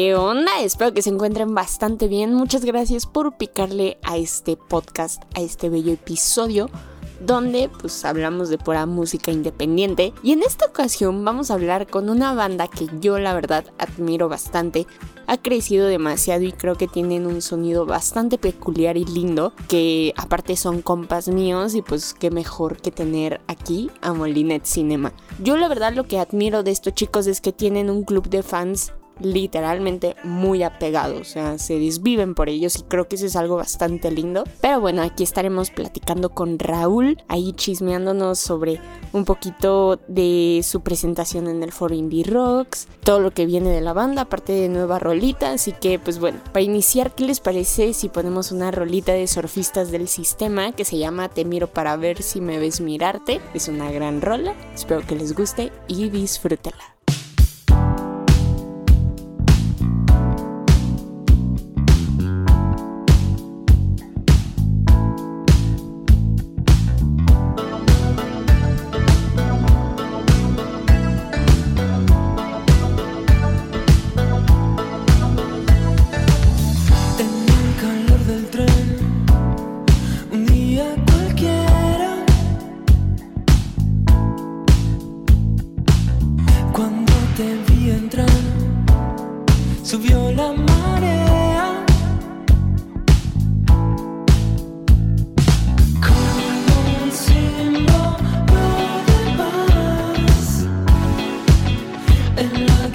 ¿Qué onda? Espero que se encuentren bastante bien. Muchas gracias por picarle a este podcast, a este bello episodio donde pues hablamos de pura música independiente y en esta ocasión vamos a hablar con una banda que yo la verdad admiro bastante. Ha crecido demasiado y creo que tienen un sonido bastante peculiar y lindo, que aparte son compas míos y pues qué mejor que tener aquí a Molinet Cinema. Yo la verdad lo que admiro de estos chicos es que tienen un club de fans literalmente muy apegados, o sea, se desviven por ellos y creo que eso es algo bastante lindo. Pero bueno, aquí estaremos platicando con Raúl, ahí chismeándonos sobre un poquito de su presentación en el foro Indie Rocks, todo lo que viene de la banda, aparte de nueva rolita, así que pues bueno, para iniciar, ¿qué les parece si ponemos una rolita de surfistas del sistema que se llama Te miro para ver si me ves mirarte? Es una gran rola, espero que les guste y disfrútela. and love.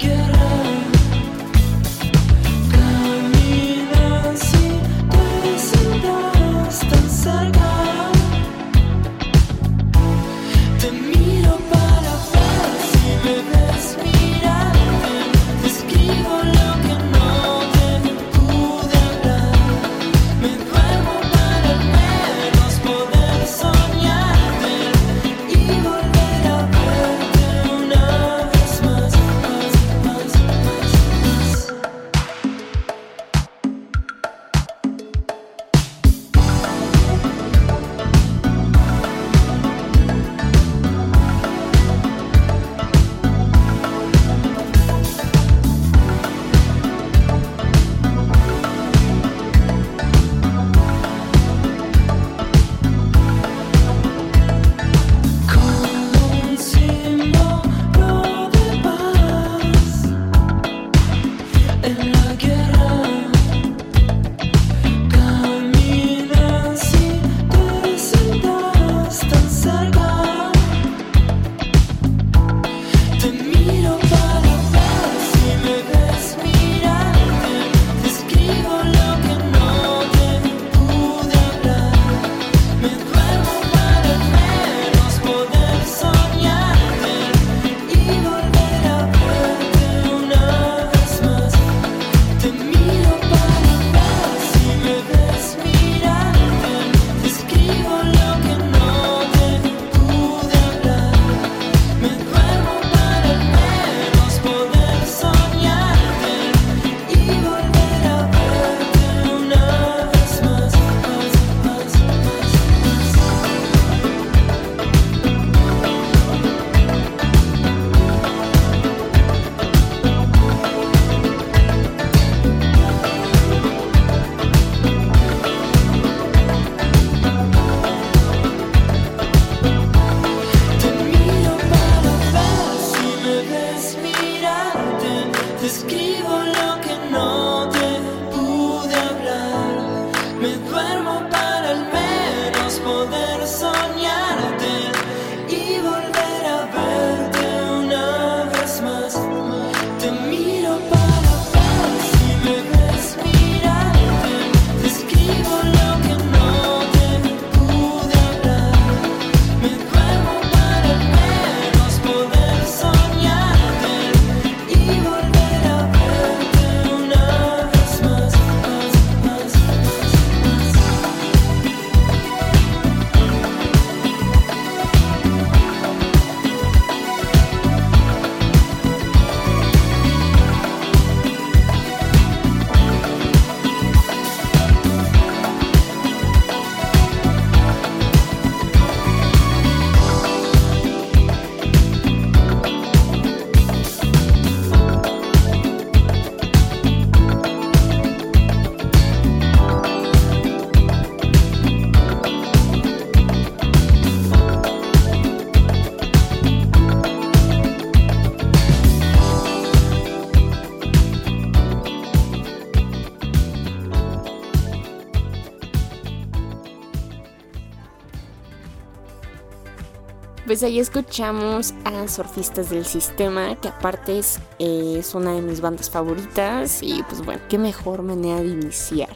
Pues ahí escuchamos a Surfistas del Sistema, que aparte es, es una de mis bandas favoritas y pues bueno, qué mejor manera de iniciar.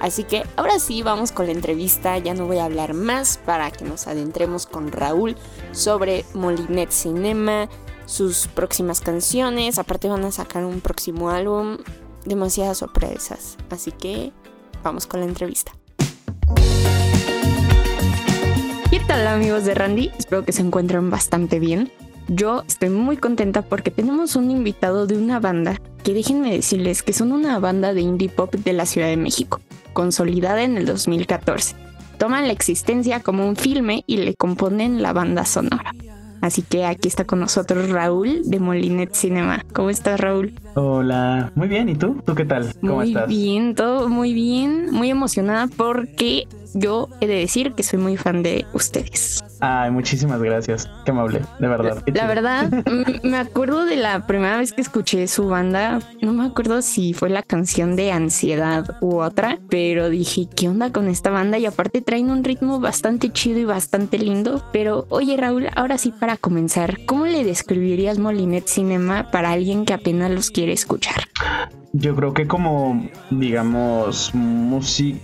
Así que ahora sí, vamos con la entrevista, ya no voy a hablar más para que nos adentremos con Raúl sobre Molinet Cinema, sus próximas canciones, aparte van a sacar un próximo álbum, demasiadas sorpresas, así que vamos con la entrevista. ¿Qué tal amigos de Randy? Espero que se encuentren bastante bien. Yo estoy muy contenta porque tenemos un invitado de una banda que déjenme decirles que son una banda de indie pop de la Ciudad de México, consolidada en el 2014. Toman la existencia como un filme y le componen la banda sonora. Así que aquí está con nosotros Raúl de Molinet Cinema. ¿Cómo estás, Raúl? Hola, muy bien. ¿Y tú? ¿Tú qué tal? ¿Cómo muy estás? Muy bien, todo muy bien. Muy emocionada porque yo he de decir que soy muy fan de ustedes. Ay, muchísimas gracias. Qué amable, de verdad. La verdad, me acuerdo de la primera vez que escuché su banda. No me acuerdo si fue la canción de Ansiedad u otra, pero dije, ¿qué onda con esta banda? Y aparte traen un ritmo bastante chido y bastante lindo. Pero oye, Raúl, ahora sí para comenzar, ¿cómo le describirías Molinet Cinema para alguien que apenas los quiere escuchar? Yo creo que como, digamos, música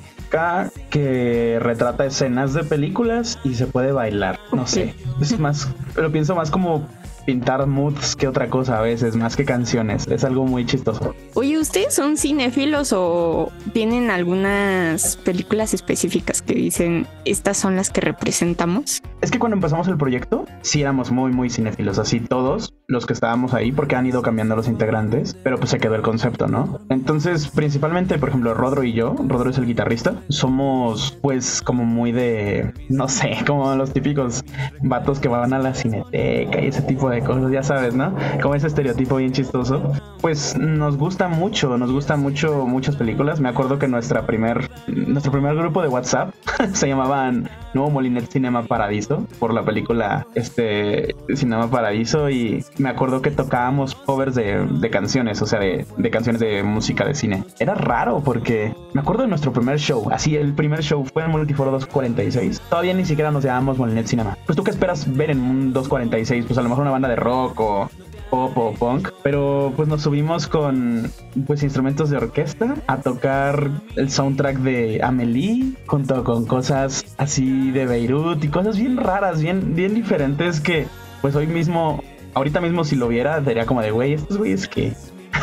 que retrata escenas de películas y se puede bailar. No sé. Es más, lo pienso más como pintar moods que otra cosa a veces, más que canciones. Es algo muy chistoso. Oye, ¿ustedes son cinéfilos o tienen algunas películas específicas que dicen estas son las que representamos? Es que cuando empezamos el proyecto, sí éramos muy, muy cinéfilos, así todos los que estábamos ahí, porque han ido cambiando los integrantes, pero pues se quedó el concepto, ¿no? Entonces, principalmente, por ejemplo, Rodro y yo, Rodro es el guitarrista, somos pues como muy de, no sé, como los típicos vatos que van a la cineteca y ese tipo de ya sabes, ¿no? Como ese estereotipo bien chistoso. Pues nos gusta mucho, nos gusta mucho muchas películas. Me acuerdo que nuestra primer, nuestro primer grupo de WhatsApp se llamaban Nuevo Molinet Cinema Paradiso por la película este Cinema Paradiso y me acuerdo que tocábamos covers de, de canciones, o sea, de, de, canciones de música de cine. Era raro porque me acuerdo de nuestro primer show, así el primer show fue en Multiforo 246. Todavía ni siquiera nos llamamos Molinet Cinema. Pues tú qué esperas ver en un 246, pues a lo mejor una banda de rock o pop punk, pero pues nos subimos con pues instrumentos de orquesta a tocar el soundtrack de Amelie junto con cosas así de Beirut y cosas bien raras, bien bien diferentes que pues hoy mismo ahorita mismo si lo viera sería como de güey, estos güeyes que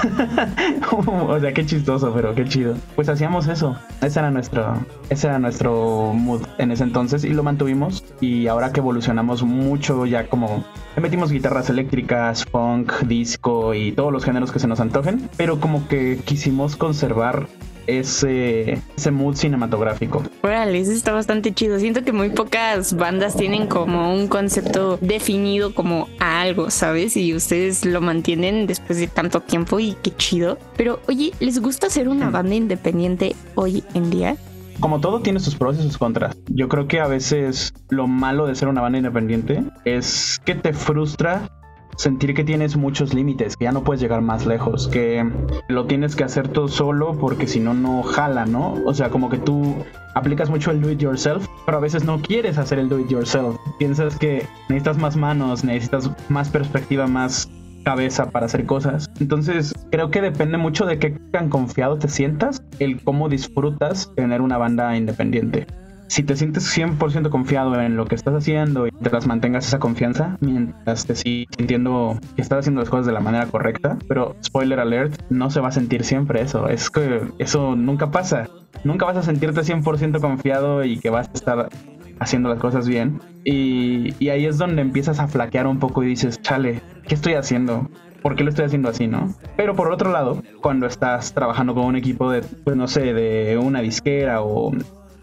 o sea, qué chistoso, pero qué chido. Pues hacíamos eso. Ese era nuestro, ese era nuestro mood en ese entonces y lo mantuvimos. Y ahora que evolucionamos mucho, ya como metimos guitarras eléctricas, funk, disco y todos los géneros que se nos antojen, pero como que quisimos conservar ese, ese mood cinematográfico. Órale, eso está bastante chido. Siento que muy pocas bandas tienen como un concepto definido como a algo, ¿sabes? Y ustedes lo mantienen después de tanto tiempo y qué chido. Pero oye, ¿les gusta ser una banda independiente hoy en día? Como todo tiene sus pros y sus contras. Yo creo que a veces lo malo de ser una banda independiente es que te frustra sentir que tienes muchos límites, que ya no puedes llegar más lejos, que lo tienes que hacer todo solo porque si no, no jala, ¿no? O sea, como que tú aplicas mucho el do it yourself, pero a veces no quieres hacer el do it yourself. Piensas que necesitas más manos, necesitas más perspectiva, más cabeza para hacer cosas. Entonces, creo que depende mucho de qué tan confiado te sientas, el cómo disfrutas tener una banda independiente si te sientes 100% confiado en lo que estás haciendo y te las mantengas esa confianza mientras te sigues sintiendo que estás haciendo las cosas de la manera correcta, pero spoiler alert, no se va a sentir siempre eso, es que eso nunca pasa, nunca vas a sentirte 100% confiado y que vas a estar haciendo las cosas bien y, y ahí es donde empiezas a flaquear un poco y dices, chale, ¿qué estoy haciendo? ¿por qué lo estoy haciendo así, no? Pero por otro lado, cuando estás trabajando con un equipo de, pues no sé, de una disquera o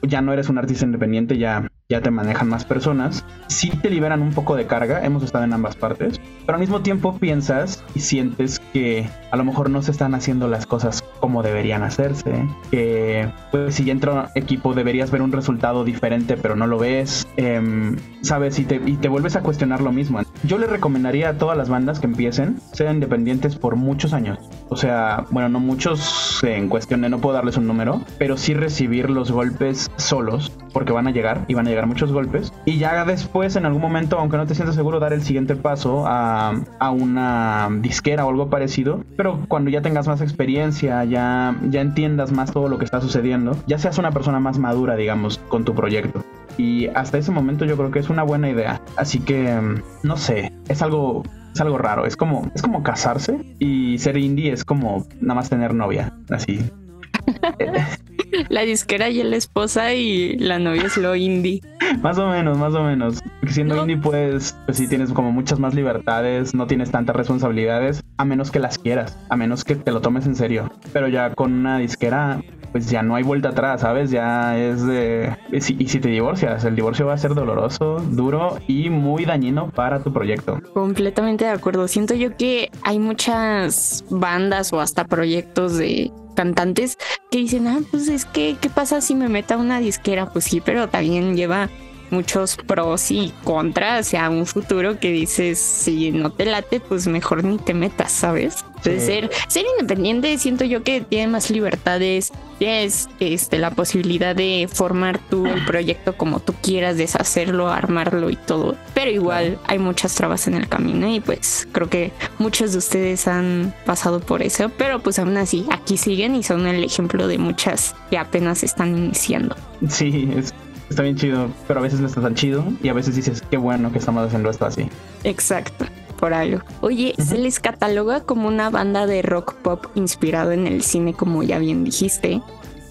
ya no eres un artista independiente, ya, ya te manejan más personas, sí te liberan un poco de carga, hemos estado en ambas partes, pero al mismo tiempo piensas y sientes que a lo mejor no se están haciendo las cosas como deberían hacerse, que pues si entra equipo deberías ver un resultado diferente pero no lo ves, em, sabes, y te, y te vuelves a cuestionar lo mismo. Yo le recomendaría a todas las bandas que empiecen, sean independientes por muchos años. O sea, bueno, no muchos en cuestión de no puedo darles un número, pero sí recibir los golpes solos, porque van a llegar y van a llegar muchos golpes. Y ya después, en algún momento, aunque no te sientas seguro, dar el siguiente paso a, a una disquera o algo parecido. Pero cuando ya tengas más experiencia, ya, ya entiendas más todo lo que está sucediendo, ya seas una persona más madura, digamos, con tu proyecto. Y hasta ese momento yo creo que es una buena idea. Así que, mm, no sé, es algo es algo raro. Es como, es como casarse y ser indie es como nada más tener novia. Así. La disquera y la esposa y la novia es lo indie. Más o menos, más o menos. Porque siendo indie, pues, pues sí tienes como muchas más libertades, no tienes tantas responsabilidades, a menos que las quieras, a menos que te lo tomes en serio. Pero ya con una disquera, pues ya no hay vuelta atrás, ¿sabes? Ya es de... Y si, y si te divorcias, el divorcio va a ser doloroso, duro y muy dañino para tu proyecto. Completamente de acuerdo. Siento yo que hay muchas bandas o hasta proyectos de cantantes que dicen, ah, pues es que, ¿qué pasa si me meta una disquera? Pues sí, pero también lleva muchos pros y contras a un futuro que dices, si no te late, pues mejor ni te metas, ¿sabes? Entonces, ser, ser independiente siento yo que tiene más libertades, tienes este, la posibilidad de formar tu proyecto como tú quieras, deshacerlo, armarlo y todo. Pero igual hay muchas trabas en el camino y pues creo que muchos de ustedes han pasado por eso, pero pues aún así aquí siguen y son el ejemplo de muchas que apenas están iniciando. Sí, es está bien chido, pero a veces no está tan chido y a veces dices, qué bueno que estamos haciendo esto así. Exacto, por algo. Oye, ¿se les cataloga como una banda de rock pop inspirado en el cine, como ya bien dijiste?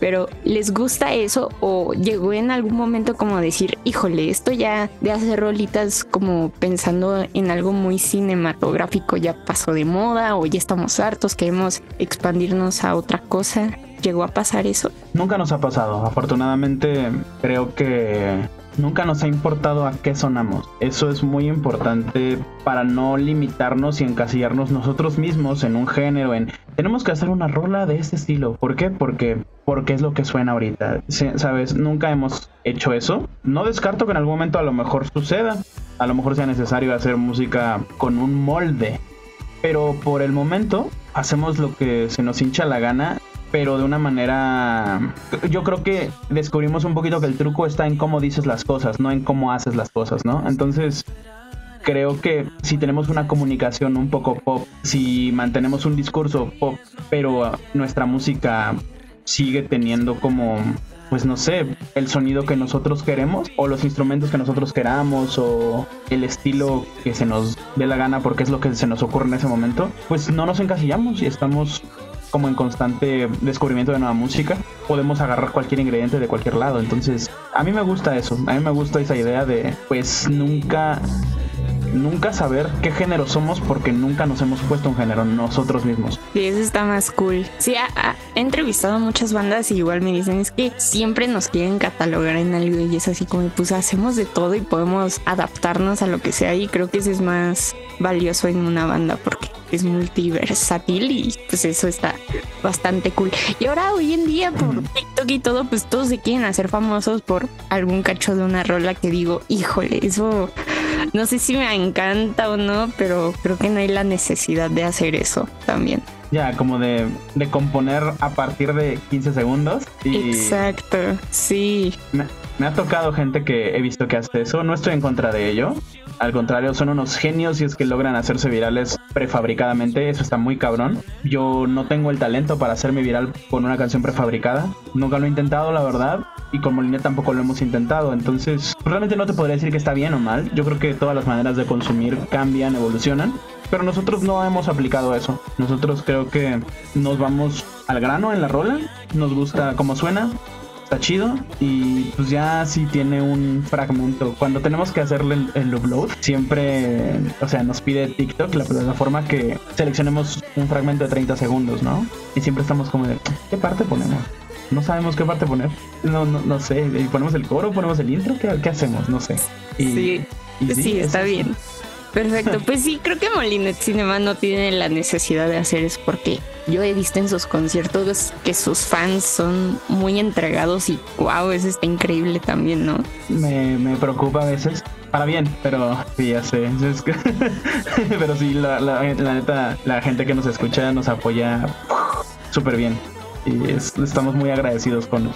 Pero ¿les gusta eso o llegó en algún momento como decir, híjole, esto ya de hacer rolitas como pensando en algo muy cinematográfico ya pasó de moda o ya estamos hartos, queremos expandirnos a otra cosa? ¿Llegó a pasar eso? Nunca nos ha pasado. Afortunadamente creo que nunca nos ha importado a qué sonamos. Eso es muy importante para no limitarnos y encasillarnos nosotros mismos en un género, en tenemos que hacer una rola de este estilo. ¿Por qué? Porque porque es lo que suena ahorita. ¿Sabes? Nunca hemos hecho eso. No descarto que en algún momento a lo mejor suceda. A lo mejor sea necesario hacer música con un molde. Pero por el momento hacemos lo que se nos hincha la gana pero de una manera... Yo creo que descubrimos un poquito que el truco está en cómo dices las cosas, no en cómo haces las cosas, ¿no? Entonces, creo que si tenemos una comunicación un poco pop, si mantenemos un discurso pop, pero nuestra música sigue teniendo como pues no sé, el sonido que nosotros queremos o los instrumentos que nosotros queramos o el estilo que se nos dé la gana porque es lo que se nos ocurre en ese momento, pues no nos encasillamos y estamos como en constante descubrimiento de nueva música, podemos agarrar cualquier ingrediente de cualquier lado. Entonces, a mí me gusta eso, a mí me gusta esa idea de, pues nunca nunca saber qué género somos porque nunca nos hemos puesto un género nosotros mismos. Sí, eso está más cool. Sí, he entrevistado muchas bandas y igual me dicen es que siempre nos quieren catalogar en algo y es así como pues hacemos de todo y podemos adaptarnos a lo que sea y creo que eso es más valioso en una banda porque es multiversátil y pues eso está bastante cool. Y ahora hoy en día por TikTok y todo, pues todos se quieren hacer famosos por algún cacho de una rola que digo, híjole, eso no sé si me encanta o no, pero creo que no hay la necesidad de hacer eso también. Ya, como de, de componer a partir de 15 segundos. Exacto, sí. Me, me ha tocado gente que he visto que hace eso, no estoy en contra de ello. Al contrario, son unos genios y es que logran hacerse virales prefabricadamente, eso está muy cabrón. Yo no tengo el talento para hacerme viral con una canción prefabricada, nunca lo he intentado, la verdad, y con Molina tampoco lo hemos intentado, entonces realmente no te podría decir que está bien o mal. Yo creo que todas las maneras de consumir cambian, evolucionan, pero nosotros no hemos aplicado eso. Nosotros creo que nos vamos al grano en la rola, nos gusta cómo suena, está chido y pues ya si tiene un fragmento. Cuando tenemos que hacerle el, upload, siempre, o sea, nos pide TikTok, la plataforma, que seleccionemos un fragmento de 30 segundos, ¿no? Y siempre estamos como de, ¿qué parte ponemos? No sabemos qué parte poner. No, no, no sé. ¿Ponemos el coro? ¿Ponemos el intro? ¿Qué, qué hacemos? No sé. sí, sí, está bien. Perfecto, pues sí, creo que Molinet Cinema no tiene la necesidad de hacer eso porque yo he visto en sus conciertos que sus fans son muy entregados y wow, eso está increíble también, ¿no? Me, me preocupa a veces. Para bien, pero sí, ya sé. Es pero sí, la, la, la neta, la gente que nos escucha nos apoya súper bien. Y es- estamos muy agradecidos con,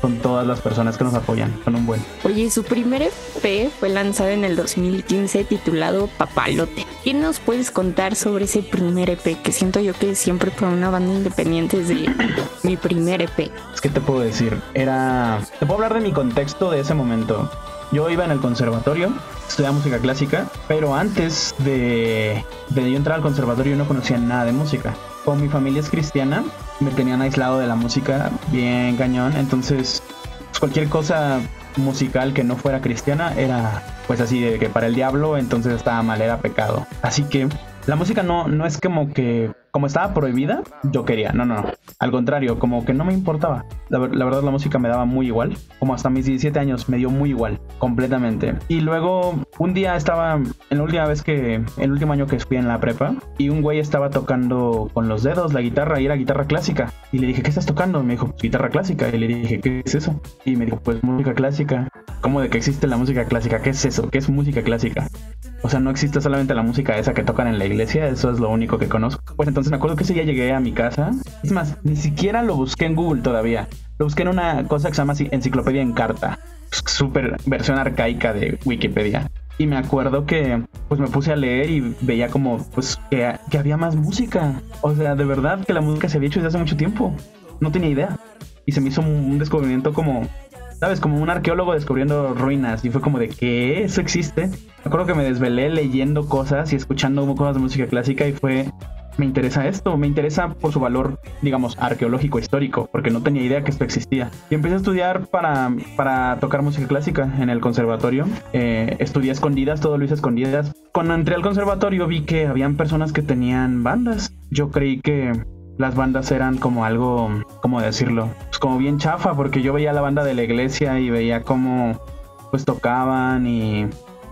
con todas las personas que nos apoyan. Con un buen. Oye, su primer EP fue lanzado en el 2015 titulado Papalote. ¿Qué nos puedes contar sobre ese primer EP? Que siento yo que siempre para una banda independiente es de mi primer EP. Es que te puedo decir, era... Te puedo hablar de mi contexto de ese momento. Yo iba en el conservatorio, estudiaba música clásica, pero antes de, de yo entrar al conservatorio no conocía nada de música. Como mi familia es cristiana, me tenían aislado de la música bien cañón, entonces pues, cualquier cosa musical que no fuera cristiana era pues así de que para el diablo entonces estaba mal, era pecado. Así que la música no, no es como que, como estaba prohibida, yo quería, no, no, no. Al contrario, como que no me importaba. La, la verdad la música me daba muy igual. Como hasta mis 17 años me dio muy igual, completamente. Y luego un día estaba, en la última vez que, el último año que fui en la prepa, y un güey estaba tocando con los dedos la guitarra y era guitarra clásica. Y le dije, ¿qué estás tocando? Me dijo, guitarra clásica. Y le dije, ¿qué es eso? Y me dijo, pues música clásica. ¿Cómo de que existe la música clásica? ¿Qué es eso? ¿Qué es música clásica? O sea, no existe solamente la música esa que tocan en la iglesia, eso es lo único que conozco. Pues entonces me acuerdo que ese día llegué a mi casa. Es más, ni siquiera lo busqué en Google todavía. Lo busqué en una cosa que se llama Enciclopedia en Carta. Súper versión arcaica de Wikipedia. Y me acuerdo que pues me puse a leer y veía como pues que, que había más música. O sea, de verdad que la música se había hecho desde hace mucho tiempo. No tenía idea. Y se me hizo un descubrimiento como ¿Sabes? Como un arqueólogo descubriendo ruinas. Y fue como de que eso existe. Me acuerdo que me desvelé leyendo cosas y escuchando cosas de música clásica y fue... Me interesa esto, me interesa por su valor, digamos, arqueológico, histórico, porque no tenía idea que esto existía. Y empecé a estudiar para, para tocar música clásica en el conservatorio. Eh, estudié escondidas, todo lo hice escondidas. Cuando entré al conservatorio vi que habían personas que tenían bandas. Yo creí que las bandas eran como algo, ¿cómo decirlo? Pues como bien chafa, porque yo veía la banda de la iglesia y veía cómo pues tocaban y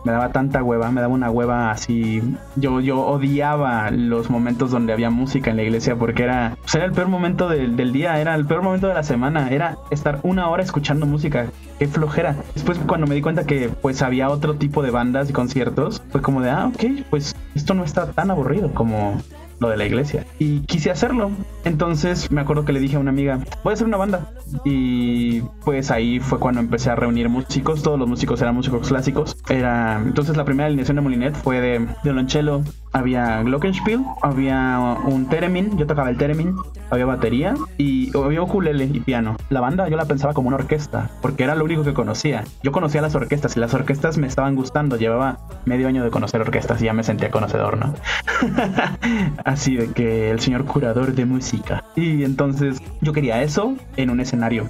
me daba tanta hueva, me daba una hueva así. Yo, yo odiaba los momentos donde había música en la iglesia porque era, pues era el peor momento del, del día, era el peor momento de la semana, era estar una hora escuchando música. Qué flojera. Después cuando me di cuenta que pues había otro tipo de bandas y conciertos, fue como de, ah, ok, pues esto no está tan aburrido como lo de la iglesia. Y quise hacerlo. Entonces me acuerdo que le dije a una amiga, voy a hacer una banda. Y pues ahí fue cuando empecé a reunir músicos. Todos los músicos eran músicos clásicos. Era entonces la primera alineación de Molinet fue de violonchelo. Había glockenspiel, había un theremin, yo tocaba el theremin, había batería y había ukulele y piano. La banda yo la pensaba como una orquesta, porque era lo único que conocía. Yo conocía las orquestas y las orquestas me estaban gustando. Llevaba medio año de conocer orquestas y ya me sentía conocedor, ¿no? Así de que el señor curador de música. Y entonces yo quería eso en un escenario.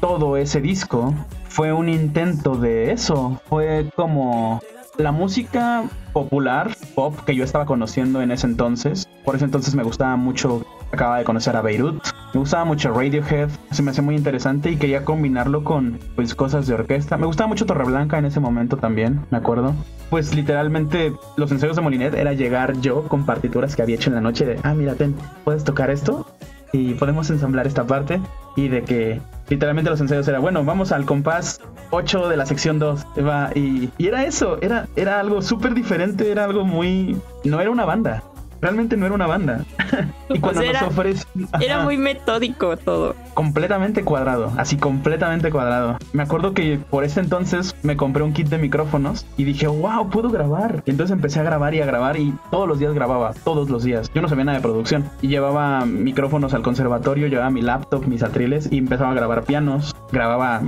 Todo ese disco fue un intento de eso. Fue como la música popular, pop, que yo estaba conociendo en ese entonces. Por ese entonces me gustaba mucho, acababa de conocer a Beirut. Me gustaba mucho Radiohead, se me hacía muy interesante y quería combinarlo con pues cosas de orquesta. Me gustaba mucho Torreblanca en ese momento también, me acuerdo. Pues literalmente los ensayos de Molinet era llegar yo con partituras que había hecho en la noche de, ah, mira, ten, ¿puedes tocar esto? Y podemos ensamblar esta parte. Y de que literalmente los ensayos era, bueno, vamos al compás 8 de la sección 2. va, Y, y era eso, era, era algo súper diferente, era algo muy... No era una banda. Realmente no era una banda. y cuando Pues era- nos ofrecen... Era muy metódico todo. completamente cuadrado, así completamente cuadrado. Me acuerdo que por ese entonces me compré un kit de micrófonos y dije, wow, puedo grabar. Y entonces empecé a grabar y a grabar y todos los días grababa, todos los días. Yo no sabía nada de producción y llevaba micrófonos al conservatorio, llevaba mi laptop, mis atriles y empezaba a grabar pianos, grababa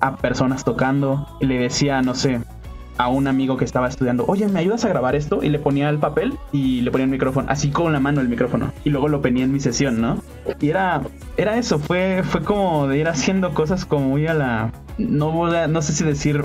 a personas tocando y le decía, no sé, a un amigo que estaba estudiando, oye, ¿me ayudas a grabar esto? Y le ponía el papel y le ponía el micrófono, así con la mano el micrófono. Y luego lo ponía en mi sesión, ¿no? Y era, era eso, fue, fue como de ir haciendo cosas como muy a la... No, no sé si decir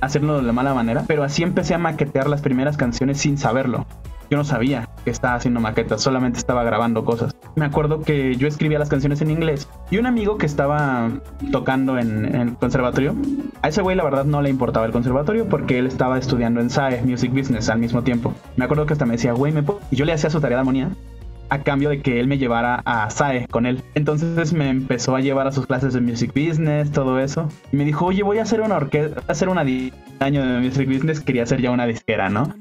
hacerlo de la mala manera, pero así empecé a maquetear las primeras canciones sin saberlo. Yo no sabía que estaba haciendo maquetas, solamente estaba grabando cosas. me acuerdo que yo escribía las canciones en inglés y un amigo que estaba tocando en, el conservatorio, a ese güey la verdad no le importaba el conservatorio porque él estaba estudiando en SAE, Music Business, al mismo tiempo. Me acuerdo que hasta me decía, güey, ¿me puedo? Y yo le hacía su tarea de armonía a cambio de que él me llevara a SAE con él. Entonces me empezó a llevar a sus clases de music business, todo eso. Y me dijo, oye, voy a hacer una orquesta, hacer una año de music business, quería hacer ya una disquera, ¿no?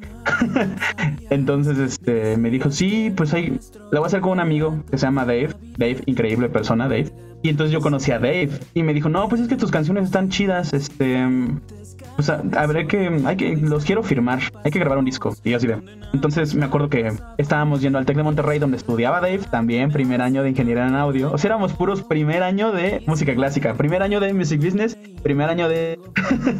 Entonces este, me dijo, sí, pues ahí, la voy a hacer con un amigo que se llama Dave. Dave, increíble persona, Dave. Y entonces yo conocí a Dave y me dijo, no, pues es que tus canciones están chidas, este, pues habré que, hay que, los quiero firmar, hay que grabar un disco. Y así ve. Entonces me acuerdo que estábamos yendo al Tec de Monterrey donde estudiaba Dave, también primer año de ingeniería en audio. O sea, éramos puros primer año de música clásica, primer año de music business, primer año de...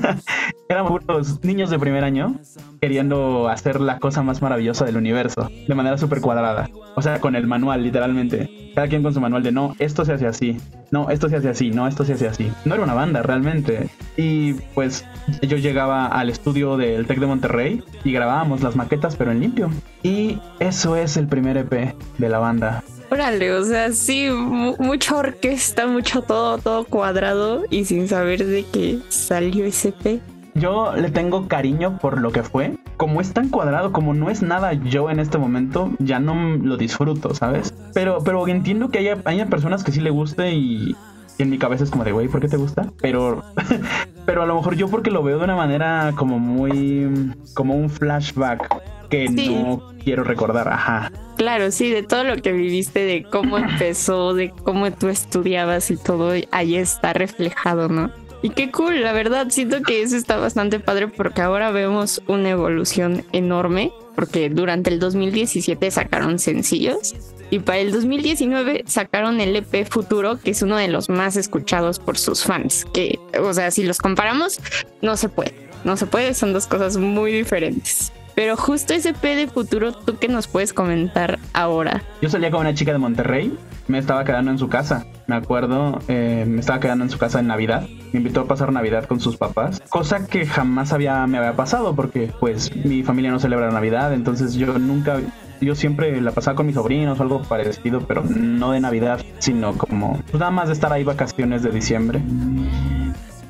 éramos puros niños de primer año queriendo hacer la cosa más maravillosa del universo, de manera súper cuadrada. O sea, con el manual, literalmente. Cada quien con su manual de no, esto se hace así, no, esto se hace así, no, esto se hace así. No era una banda realmente. Y pues yo llegaba al estudio del Tec de Monterrey y grabábamos las maquetas, pero en limpio. Y eso es el primer EP de la banda. Órale, o sea, sí, mucha orquesta, mucho todo, todo cuadrado y sin saber de qué salió ese EP. Yo le tengo cariño por lo que fue. Como es tan cuadrado, como no es nada yo en este momento, ya no lo disfruto, ¿sabes? Pero, pero entiendo que haya, haya personas que sí le guste y, en mi cabeza es como de, güey, ¿por qué te gusta? Pero, pero a lo mejor yo porque lo veo de una manera como muy, como un flashback que no quiero recordar, ajá. Claro, sí, de todo lo que viviste, de cómo empezó, de cómo tú estudiabas y todo, ahí está reflejado, ¿no? Y qué cool, la verdad, siento que eso está bastante padre porque ahora vemos una evolución enorme, porque durante el 2017 sacaron sencillos y para el 2019 sacaron el EP Futuro, que es uno de los más escuchados por sus fans, que, o sea, si los comparamos, no se puede, no se puede, son dos cosas muy diferentes. Pero justo ese P de futuro, ¿tú qué nos puedes comentar ahora? Yo salía con una chica de Monterrey, me estaba quedando en su casa. Me acuerdo, eh, me estaba quedando en su casa en Navidad. Me invitó a pasar Navidad con sus papás, cosa que jamás había, me había pasado porque pues mi familia no celebra Navidad, entonces yo nunca, yo siempre la pasaba con mis sobrinos o algo parecido, pero no de Navidad, sino como pues nada más de estar ahí vacaciones de diciembre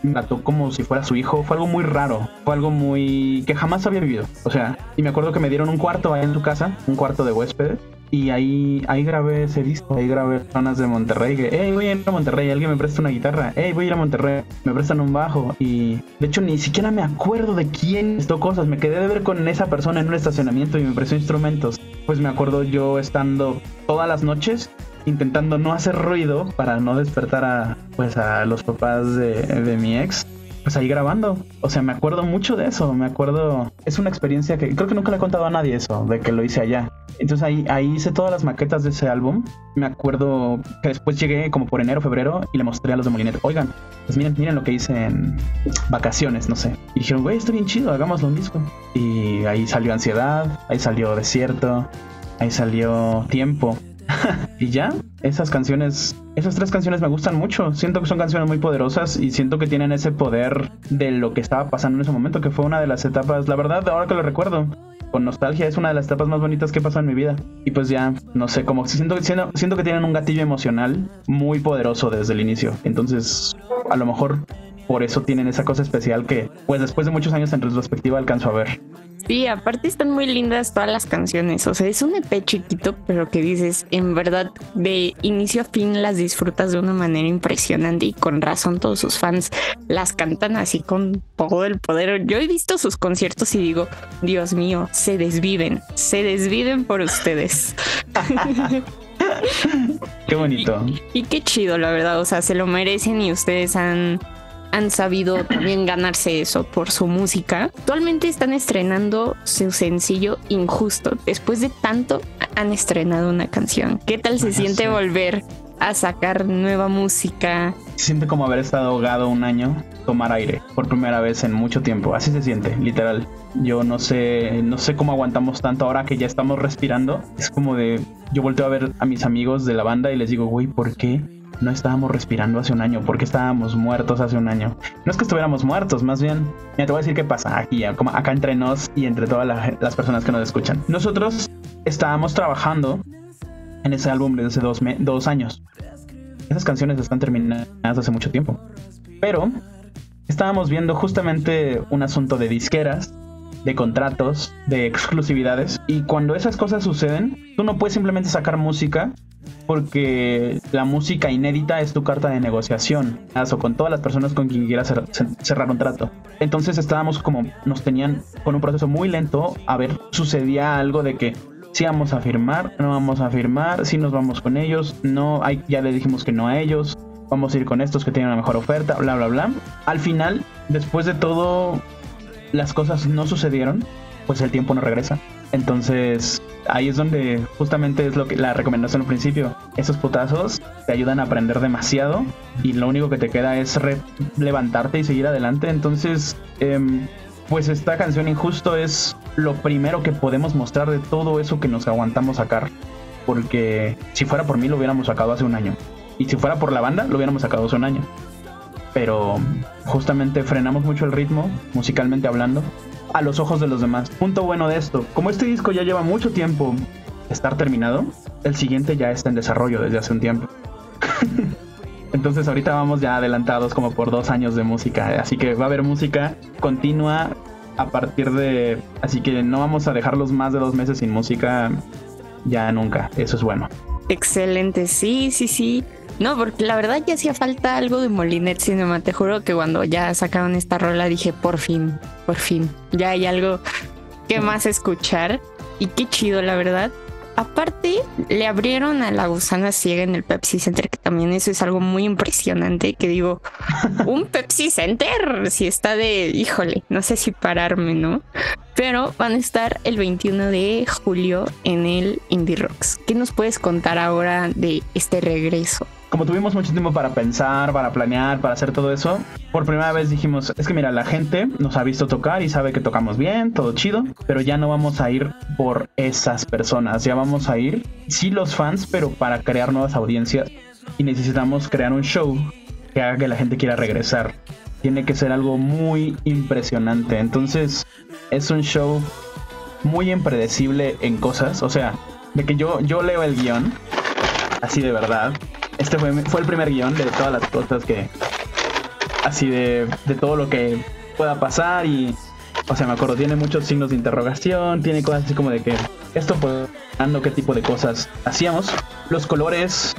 me trató como si fuera su hijo. Fue algo muy raro. Fue algo muy que jamás había vivido. O sea, y me acuerdo que me dieron un cuarto ahí en su casa, un cuarto de huéspedes. Y ahí, ahí grabé ese disco, ahí grabé zonas de Monterrey, que, hey, voy a ir a Monterrey, alguien me presta una guitarra, hey, voy a ir a Monterrey, me prestan un bajo. Y de hecho ni siquiera me acuerdo de quién esto cosas, me quedé de ver con esa persona en un estacionamiento y me prestó instrumentos. Pues me acuerdo yo estando todas las noches intentando no hacer ruido para no despertar a pues a los papás de, de mi ex pues ahí grabando. O sea, me acuerdo mucho de eso. Me acuerdo. Es una experiencia que creo que nunca le he contado a nadie eso, de que lo hice allá. Entonces ahí, ahí hice todas las maquetas de ese álbum. Me acuerdo que después llegué como por enero, febrero y le mostré a los de Molinet. Oigan, pues miren, miren lo que hice en vacaciones, no sé. Y dijeron, güey, está bien chido, hagámoslo un disco. Y ahí salió Ansiedad, ahí salió Desierto, ahí salió Tiempo. y ya, esas canciones, esas tres canciones me gustan mucho. Siento que son canciones muy poderosas y siento que tienen ese poder de lo que estaba pasando en ese momento, que fue una de las etapas, la verdad, ahora que lo recuerdo, con nostalgia, es una de las etapas más bonitas que pasado en mi vida. Y pues ya, no sé, como siento, siento que tienen un gatillo emocional muy poderoso desde el inicio. Entonces, a lo mejor por eso tienen esa cosa especial que, pues después de muchos años en retrospectiva, alcanzo a ver. Sí, aparte están muy lindas todas las canciones. O sea, es un EP chiquito, pero que dices, en verdad, de inicio a fin las disfrutas de una manera impresionante y con razón todos sus fans las cantan así con todo el poder. Yo he visto sus conciertos y digo, Dios mío, se desviven, se desviven por ustedes. qué bonito. y, qué chido, la verdad. O sea, se lo merecen y ustedes han han sabido también ganarse eso por su música. Actualmente están estrenando su sencillo Injusto. Después de tanto han estrenado una canción. ¿Qué tal se siente volver a sacar nueva música? Se siente como haber estado ahogado un año, tomar aire por primera vez en mucho tiempo. Así se siente, literal. Yo no sé, no sé cómo aguantamos tanto ahora que ya estamos respirando. Es como de, yo volteo a ver a mis amigos de la banda y les digo, güey, ¿por qué? No estábamos respirando hace un año, porque estábamos muertos hace un año. No es que estuviéramos muertos, más bien, ya te voy a decir qué pasa aquí, como acá entre nos y entre todas las personas que nos escuchan. Nosotros estábamos trabajando en ese álbum desde hace dos, dos años. Esas canciones están terminadas hace mucho tiempo. Pero estábamos viendo justamente un asunto de disqueras, de contratos, de exclusividades. Y cuando esas cosas suceden, tú no puedes simplemente sacar música porque la música inédita es tu carta de negociación o con todas las personas con quien quieras cer- cer- cerrar un trato. Entonces estábamos como, nos tenían con un proceso muy lento. A ver, sucedía algo de que si vamos a firmar, no vamos a firmar, si nos vamos con ellos, no, hay, ya le dijimos que no a ellos, vamos a ir con estos que tienen una mejor oferta, bla, bla, bla. Al final, después de todo, las cosas no sucedieron, pues el tiempo no regresa. Entonces, ahí es donde justamente es lo que la recomendación al principio. Esos putazos te ayudan a aprender demasiado y lo único que te queda es levantarte y seguir adelante. Entonces, em, pues esta canción Injusto es lo primero que podemos mostrar de todo eso que nos aguantamos sacar. Porque si fuera por mí lo hubiéramos sacado hace un año. Y si fuera por la banda lo hubiéramos sacado hace un año. Pero justamente frenamos mucho el ritmo, musicalmente hablando, a los ojos de los demás. Punto bueno de esto, como este disco ya lleva mucho tiempo estar terminado, el siguiente ya está en desarrollo desde hace un tiempo. Entonces ahorita vamos ya adelantados como por dos años de música, así que va a haber música continua a partir de... Así que no vamos a dejarlos más de dos meses sin música ya nunca, eso es bueno. Excelente, sí, sí, sí. No, porque la verdad ya hacía falta algo de Molinet Cinema. Te juro que cuando ya sacaron esta rola dije, por fin, por fin, ya hay algo que más escuchar. Y qué chido, la verdad. Aparte, le abrieron a la gusana ciega en el Pepsi Center, que también eso es algo muy impresionante. Que digo, un Pepsi Center, si está de, híjole, no sé si pararme, ¿no? Pero van a estar el 21 de julio en el Indie Rocks. ¿Qué nos puedes contar ahora de este regreso? Como tuvimos mucho tiempo para pensar, para planear, para hacer todo eso, por primera vez dijimos, es que mira, la gente nos ha visto tocar y sabe que tocamos bien, todo chido, pero ya no vamos a ir por esas personas, ya vamos a ir, sí los fans, pero para crear nuevas audiencias. Y necesitamos crear un show que haga que la gente quiera regresar. Tiene que ser algo muy impresionante, entonces es un show muy impredecible en cosas, o sea, de que yo, yo leo el guion, así de verdad, este fue, fue el primer guion de todas las cosas que. Así de, de todo lo que pueda pasar y. O sea, me acuerdo, tiene muchos signos de interrogación, tiene cosas así como de que esto dando qué tipo de cosas hacíamos. Los colores,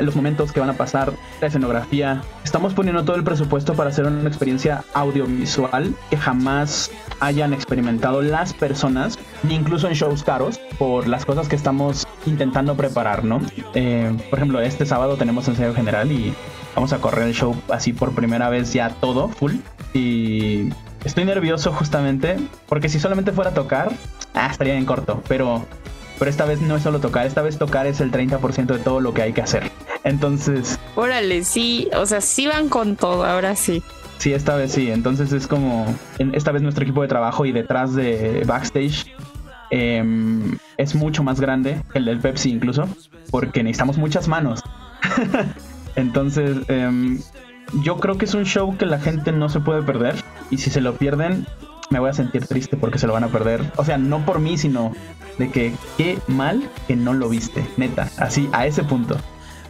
los momentos que van a pasar, la escenografía. Estamos poniendo todo el presupuesto para hacer una experiencia audiovisual que jamás hayan experimentado las personas, ni incluso en shows caros, por las cosas que estamos intentando preparar, ¿no? Eh, por ejemplo, este sábado tenemos ensayo general y vamos a correr el show así por primera vez ya todo, full. Y estoy nervioso justamente porque si solamente fuera a tocar, ah, estaría en corto, pero... Pero esta vez no es solo tocar, esta vez tocar es el 30% de todo lo que hay que hacer. Entonces, Órale, sí, o sea, sí van con todo, ahora sí. Sí, esta vez sí. Entonces es como, esta vez nuestro equipo de trabajo y detrás de backstage em, es mucho más grande que el del Pepsi incluso, porque necesitamos muchas manos. Entonces, em, yo creo que es un show que la gente no se puede perder y si se lo pierden, me voy a sentir triste porque se lo van a perder. O sea, no por mí, sino de que qué mal que no lo viste, neta, así a ese punto.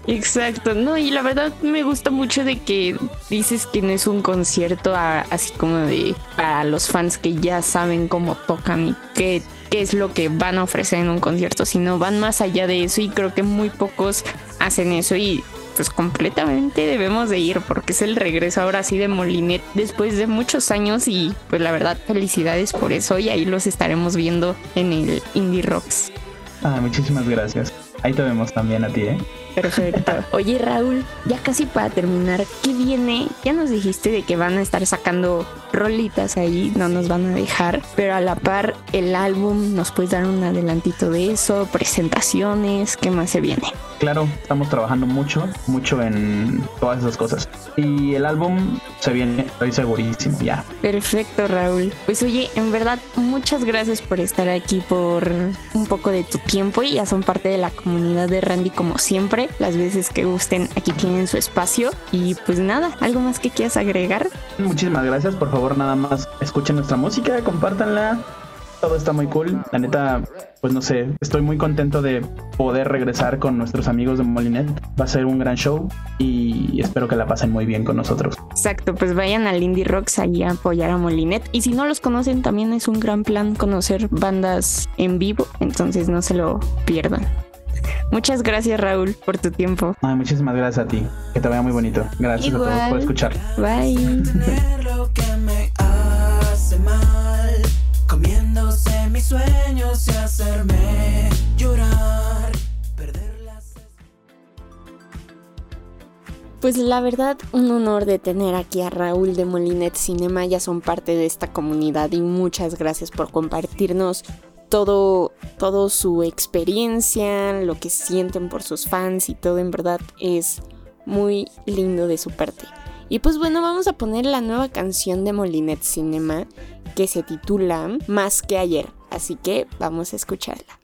Exacto, no, y la verdad me gusta mucho de que dices que no es un concierto así como de para los fans que ya saben cómo tocan y qué, qué es lo que van a ofrecer en un concierto, sino van más allá de eso y creo que muy pocos hacen eso y pues completamente debemos de ir porque es el regreso ahora sí de Molinet después de muchos años y pues la verdad felicidades por eso y ahí los estaremos viendo en el Indie Rocks. Ah, muchísimas gracias. Ahí te vemos también a ti, ¿eh? Perfecto. Oye, Raúl, ya casi para terminar, ¿qué viene? Ya nos dijiste de que van a estar sacando rolitas ahí, no nos van a dejar, pero a la par el álbum, ¿nos puedes dar un adelantito de eso? Presentaciones, ¿qué más se viene? Claro, estamos trabajando mucho, mucho en todas esas cosas. Y el álbum se viene, estoy segurísimo, ya. Perfecto, Raúl. Pues oye, en verdad, muchas gracias por estar aquí, por un poco de tu tiempo y ya son parte de la comunidad de Randy como siempre. Las veces que gusten, aquí tienen su espacio. Y pues nada, ¿algo más que quieras agregar? Muchísimas gracias, por favor nada más escuchen nuestra música, compártanla todo está muy cool. La neta, pues no sé, estoy muy contento de poder regresar con nuestros amigos de Molinet. Va a ser un gran show y espero que la pasen muy bien con nosotros. Exacto, pues vayan al Indie Rocks allí a apoyar a Molinet. Y si no los conocen, también es un gran plan conocer bandas en vivo, entonces no se lo pierdan. Muchas gracias Raúl por tu tiempo. Ay, muchísimas gracias a ti. Que te vaya muy bonito. Gracias a todos por escuchar. Bye. comiéndose mis sueños y hacerme llorar. Perder las Pues la verdad, un honor de tener aquí a Raúl de Molinet Cinema, ya son parte de esta comunidad y muchas gracias por compartirnos todo, todo su experiencia, lo que sienten por sus fans y todo en verdad es muy lindo de su parte. Y pues bueno, vamos a poner la nueva canción de Molinet Cinema que se titula Más que ayer, así que vamos a escucharla.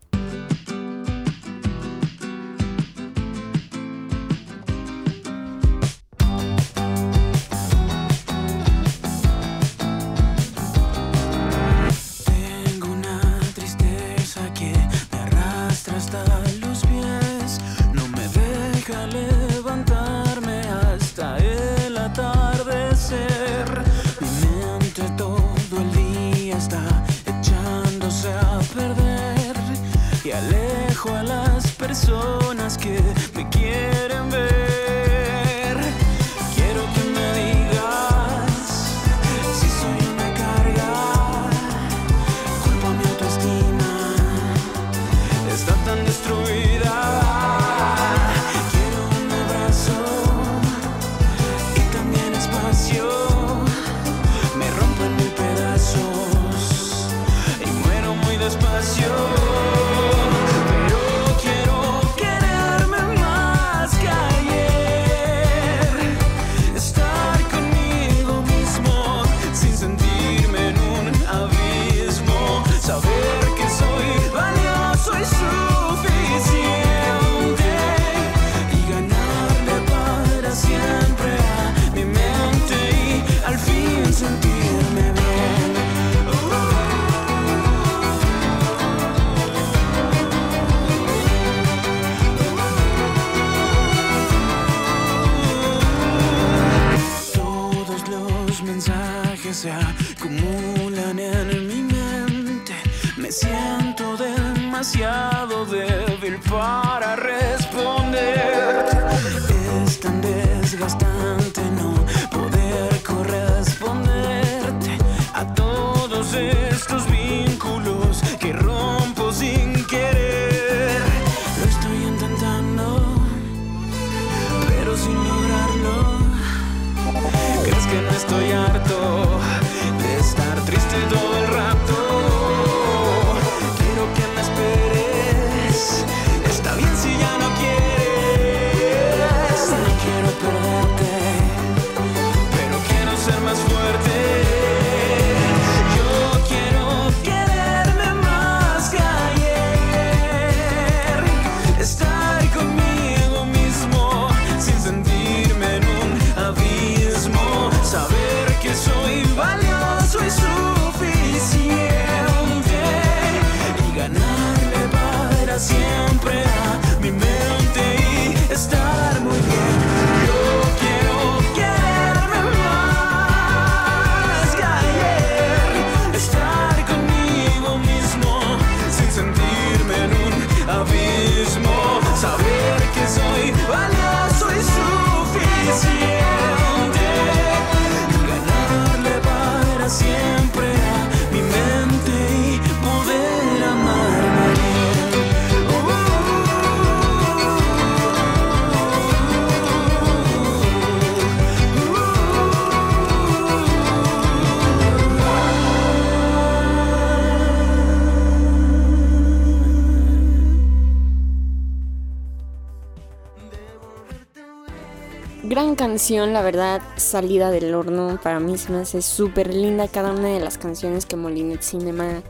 La verdad, salida del horno. Para mí se hace súper linda cada una de las canciones que Molinet Cinema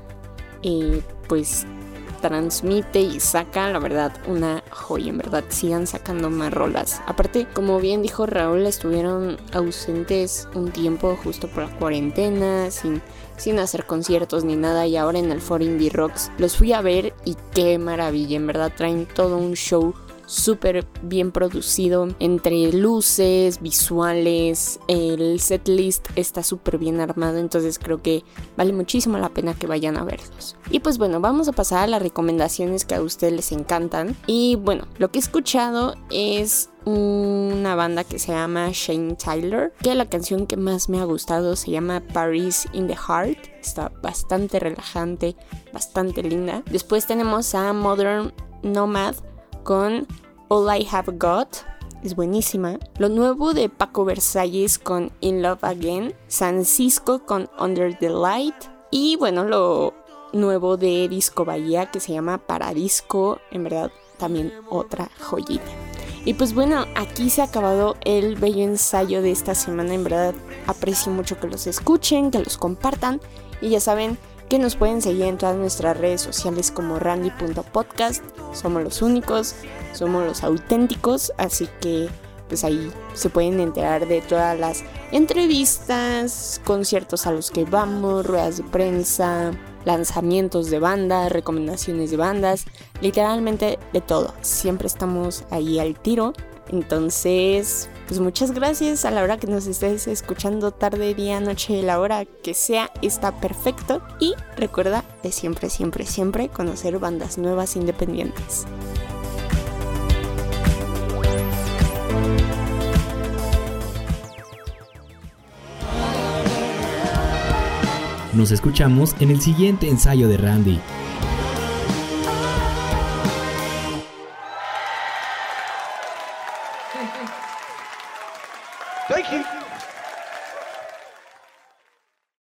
eh, pues transmite y saca, la verdad, una joya, en verdad, sigan sacando más rolas. Aparte, como bien dijo Raúl, estuvieron ausentes un tiempo justo por la cuarentena, sin sin hacer conciertos ni nada y ahora en el For Indie Rocks los fui a ver y qué maravilla, en verdad traen todo un show súper bien producido entre luces, visuales, el setlist está súper bien armado, entonces creo que vale muchísimo la pena que vayan a verlos. Y pues bueno, vamos a pasar a las recomendaciones que a ustedes les encantan. Y bueno, lo que he escuchado es una banda que se llama Shane Tyler, que la canción que más me ha gustado se llama Paris in the Heart. Está bastante relajante, bastante linda. Después tenemos a Modern Nomad con All I Have Got. Es buenísima. Lo nuevo de Paco Versalles con In Love Again. San Cisco con Under the Light. Y bueno, lo nuevo de Disco Bahía que se llama Paradisco. En verdad, también otra joyita. Y pues bueno, aquí se ha acabado el bello ensayo de esta semana. En verdad, aprecio mucho que los escuchen, que los compartan. Y ya saben, que nos pueden seguir en todas nuestras redes sociales como randy.podcast. Somos los únicos, somos los auténticos, así que pues ahí se pueden enterar de todas las entrevistas, conciertos a los que vamos, ruedas de prensa, lanzamientos de bandas, recomendaciones de bandas, literalmente de todo. Siempre estamos ahí al tiro. Entonces, pues muchas gracias a la hora que nos estés escuchando tarde, día, noche, la hora que sea, está perfecto. Y recuerda de siempre, siempre, siempre conocer bandas nuevas independientes. Nos escuchamos en el siguiente ensayo de Randy.